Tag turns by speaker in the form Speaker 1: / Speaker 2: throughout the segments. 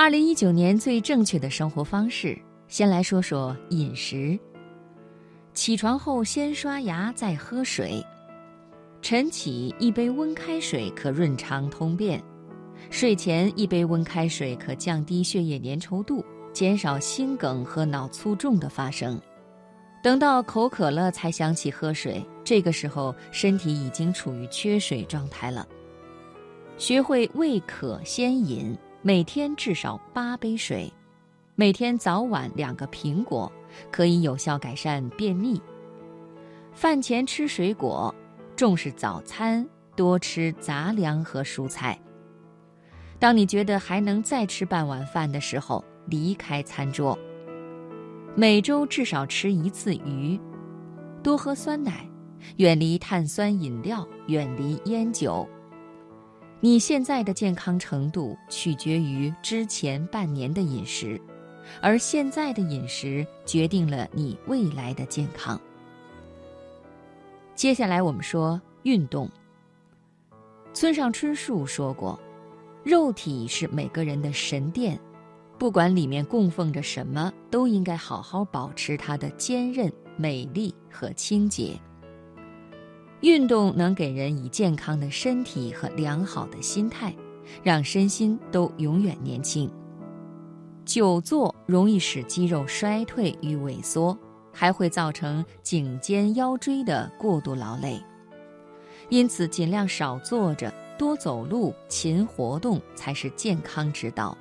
Speaker 1: 二零一九年最正确的生活方式，先来说说饮食。起床后先刷牙再喝水，晨起一杯温开水可润肠通便，睡前一杯温开水可降低血液粘稠度，减少心梗和脑卒中的发生。等到口渴了才想起喝水，这个时候身体已经处于缺水状态了。学会未渴先饮。每天至少八杯水，每天早晚两个苹果，可以有效改善便秘。饭前吃水果，重视早餐，多吃杂粮和蔬菜。当你觉得还能再吃半碗饭的时候，离开餐桌。每周至少吃一次鱼，多喝酸奶，远离碳酸饮料，远离烟酒。你现在的健康程度取决于之前半年的饮食，而现在的饮食决定了你未来的健康。接下来我们说运动。村上春树说过：“肉体是每个人的神殿，不管里面供奉着什么，都应该好好保持它的坚韧、美丽和清洁。”运动能给人以健康的身体和良好的心态，让身心都永远年轻。久坐容易使肌肉衰退与萎缩，还会造成颈肩腰椎的过度劳累。因此，尽量少坐着，多走路，勤活动才是健康之道。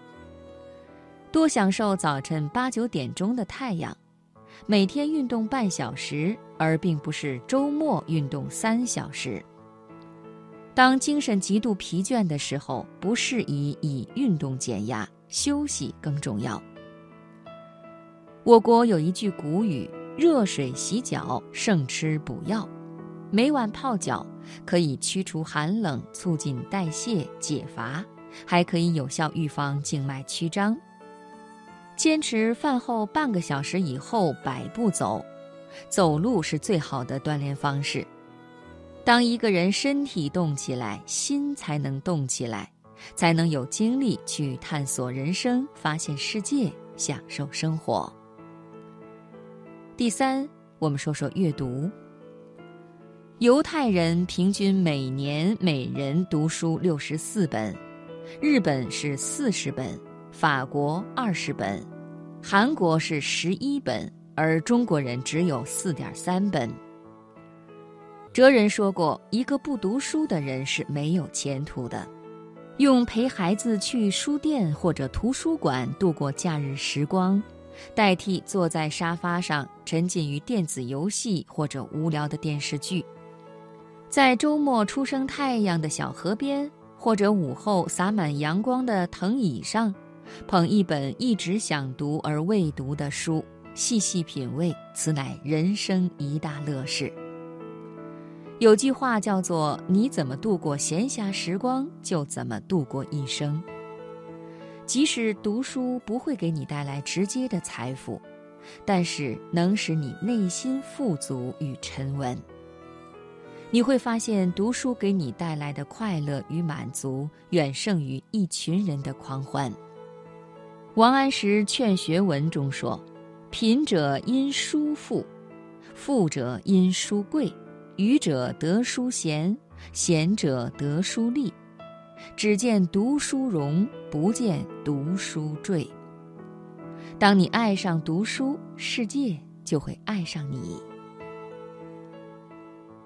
Speaker 1: 多享受早晨八九点钟的太阳。每天运动半小时，而并不是周末运动三小时。当精神极度疲倦的时候，不适宜以运动减压，休息更重要。我国有一句古语：“热水洗脚胜吃补药。”每晚泡脚可以驱除寒冷，促进代谢解乏，还可以有效预防静脉曲张。坚持饭后半个小时以后百步走，走路是最好的锻炼方式。当一个人身体动起来，心才能动起来，才能有精力去探索人生、发现世界、享受生活。第三，我们说说阅读。犹太人平均每年每人读书六十四本，日本是四十本。法国二十本，韩国是十一本，而中国人只有四点三本。哲人说过，一个不读书的人是没有前途的。用陪孩子去书店或者图书馆度过假日时光，代替坐在沙发上沉浸于电子游戏或者无聊的电视剧，在周末初升太阳的小河边，或者午后洒满阳光的藤椅上。捧一本一直想读而未读的书，细细品味，此乃人生一大乐事。有句话叫做：“你怎么度过闲暇时光，就怎么度过一生。”即使读书不会给你带来直接的财富，但是能使你内心富足与沉稳。你会发现，读书给你带来的快乐与满足，远胜于一群人的狂欢。王安石《劝学文》中说：“贫者因书富，富者因书贵，愚者得书贤，贤者得书利。只见读书荣，不见读书坠。”当你爱上读书，世界就会爱上你。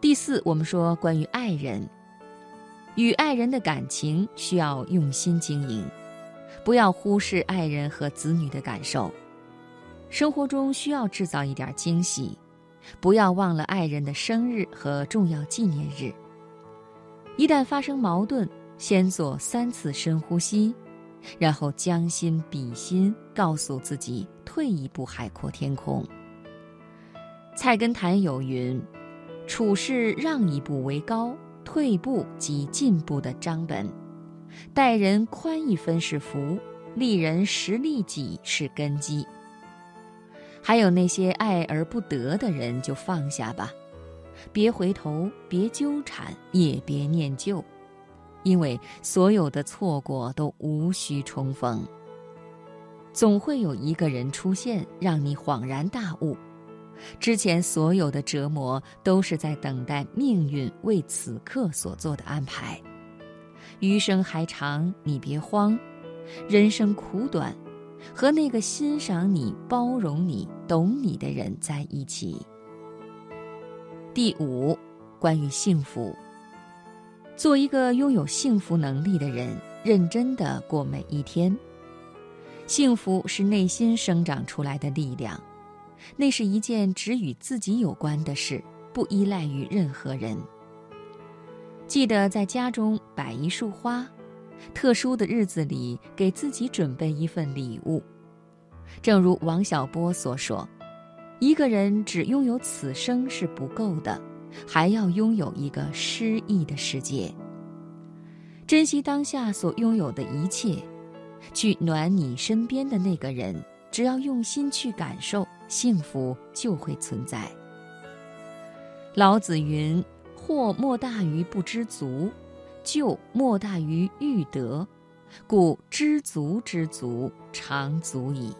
Speaker 1: 第四，我们说关于爱人，与爱人的感情需要用心经营。不要忽视爱人和子女的感受，生活中需要制造一点惊喜，不要忘了爱人的生日和重要纪念日。一旦发生矛盾，先做三次深呼吸，然后将心比心，告诉自己退一步海阔天空。菜根谭有云：“处事让一步为高，退步即进步的章本。”待人宽一分是福，利人实利己是根基。还有那些爱而不得的人，就放下吧，别回头，别纠缠，也别念旧，因为所有的错过都无需重逢。总会有一个人出现，让你恍然大悟。之前所有的折磨，都是在等待命运为此刻所做的安排。余生还长，你别慌。人生苦短，和那个欣赏你、包容你、懂你的人在一起。第五，关于幸福。做一个拥有幸福能力的人，认真的过每一天。幸福是内心生长出来的力量，那是一件只与自己有关的事，不依赖于任何人。记得在家中摆一束花，特殊的日子里给自己准备一份礼物。正如王小波所说：“一个人只拥有此生是不够的。”还要拥有一个诗意的世界，珍惜当下所拥有的一切，去暖你身边的那个人。只要用心去感受，幸福就会存在。老子云：“祸莫大于不知足，救莫大于欲得，故知足之足，常足矣。”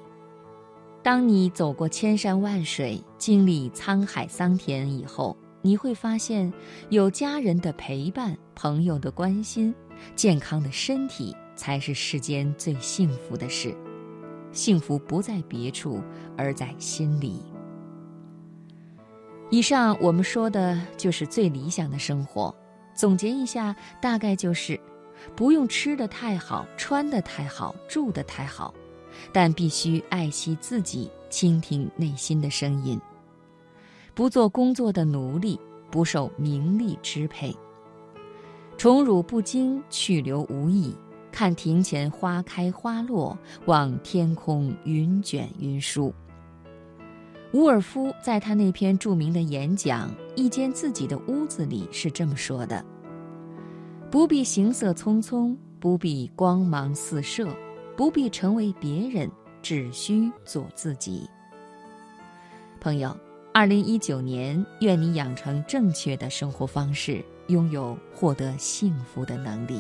Speaker 1: 当你走过千山万水，经历沧海桑田以后。你会发现，有家人的陪伴、朋友的关心、健康的身体，才是世间最幸福的事。幸福不在别处，而在心里。以上我们说的就是最理想的生活。总结一下，大概就是：不用吃得太好、穿得太好、住得太好，但必须爱惜自己，倾听内心的声音。不做工作的奴隶，不受名利支配。宠辱不惊，去留无意。看庭前花开花落，望天空云卷云舒。伍尔夫在他那篇著名的演讲《一间自己的屋子里》是这么说的：“不必行色匆匆，不必光芒四射，不必成为别人，只需做自己。”朋友。二零一九年，愿你养成正确的生活方式，拥有获得幸福的能力。